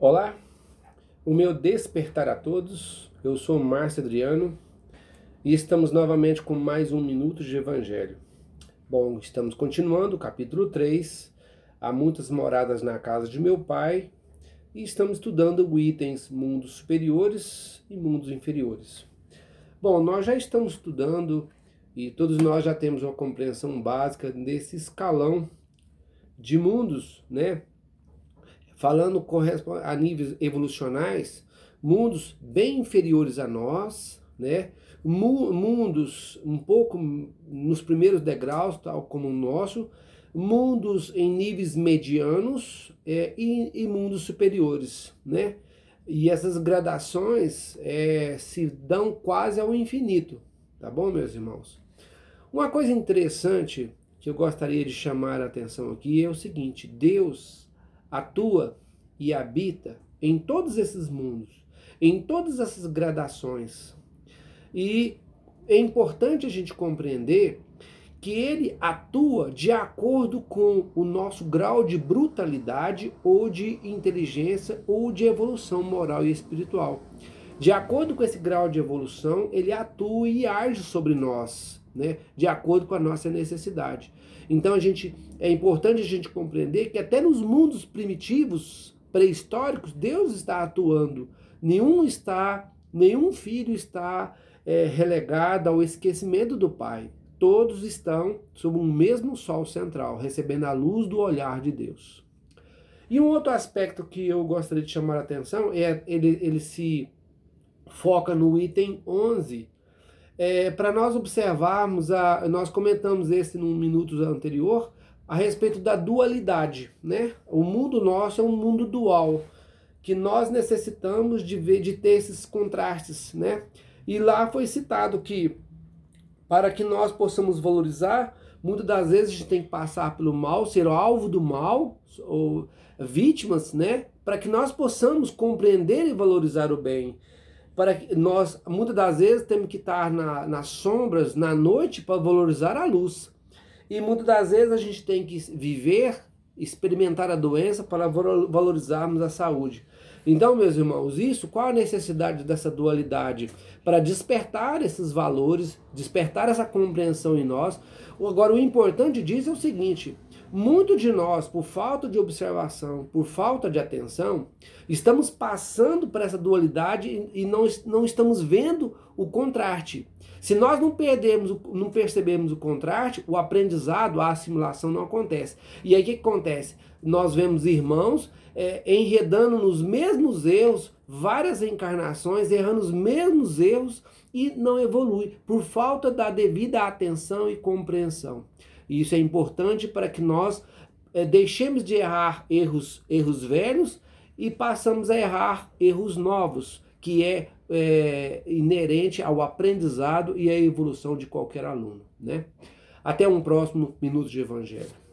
Olá, o meu despertar a todos. Eu sou Márcio Adriano e estamos novamente com mais um minuto de Evangelho. Bom, estamos continuando o capítulo 3. Há muitas moradas na casa de meu pai e estamos estudando itens mundos superiores e mundos inferiores. Bom, nós já estamos estudando e todos nós já temos uma compreensão básica desse escalão de mundos, né? Falando a níveis evolucionais, mundos bem inferiores a nós, né? mundos um pouco nos primeiros degraus, tal como o nosso, mundos em níveis medianos é, e, e, mundos superiores, né? E essas gradações é, se dão quase ao infinito, tá bom, meus irmãos? Uma coisa interessante que eu gostaria de chamar a atenção aqui é o seguinte: Deus atua e habita em todos esses mundos, em todas essas gradações. E é importante a gente compreender que ele atua de acordo com o nosso grau de brutalidade ou de inteligência ou de evolução moral e espiritual. De acordo com esse grau de evolução, ele atua e age sobre nós, né? De acordo com a nossa necessidade. Então a gente é importante a gente compreender que até nos mundos primitivos, pré-históricos, Deus está atuando. Nenhum está, nenhum filho está é, relegado ao esquecimento do Pai. Todos estão sob um mesmo sol central, recebendo a luz do olhar de Deus. E um outro aspecto que eu gostaria de chamar a atenção é ele, ele se foca no item 11, é, para nós observarmos, a, nós comentamos esse num minuto anterior, a respeito da dualidade. Né? O mundo nosso é um mundo dual, que nós necessitamos de ver, de ter esses contrastes. Né? E lá foi citado que para que nós possamos valorizar, muitas das vezes a gente tem que passar pelo mal, ser alvo do mal, ou vítimas, né? Para que nós possamos compreender e valorizar o bem para que nós, muitas das vezes, temos que estar na, nas sombras, na noite, para valorizar a luz. E muitas das vezes a gente tem que viver, experimentar a doença para valorizarmos a saúde. Então, meus irmãos, isso, qual a necessidade dessa dualidade? Para despertar esses valores, despertar essa compreensão em nós. Agora, o importante disso é o seguinte: muito de nós, por falta de observação, por falta de atenção, estamos passando por essa dualidade e não, não estamos vendo o contraste. Se nós não perdemos, não percebemos o contraste, o aprendizado, a assimilação não acontece. E aí o que, acontece? Nós vemos irmãos é, enredando nos mesmos erros, várias encarnações, errando os mesmos erros e não evolui por falta da devida atenção e compreensão. E isso é importante para que nós é, deixemos de errar erros, erros velhos e passamos a errar erros novos, que é, é inerente ao aprendizado e à evolução de qualquer aluno. Né? Até um próximo Minuto de Evangelho.